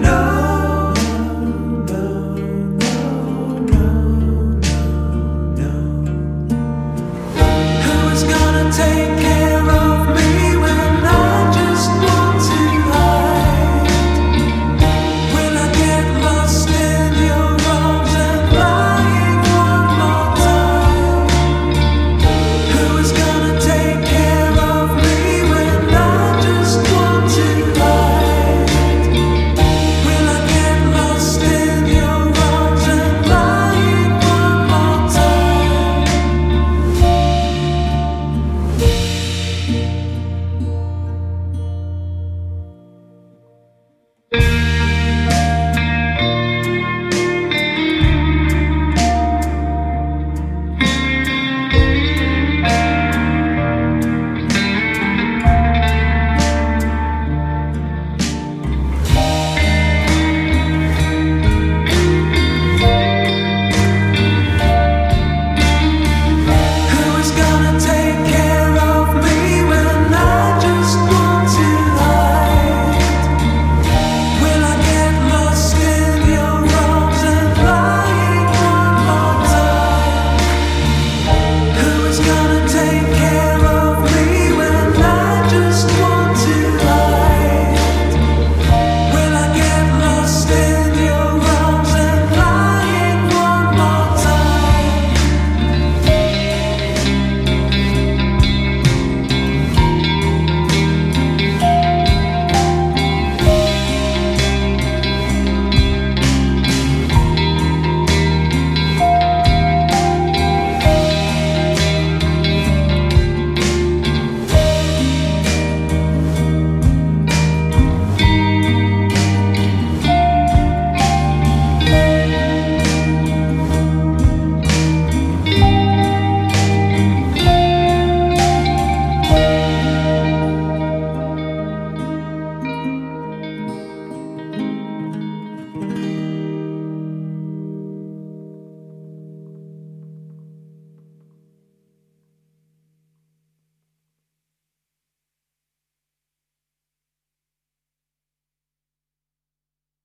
know.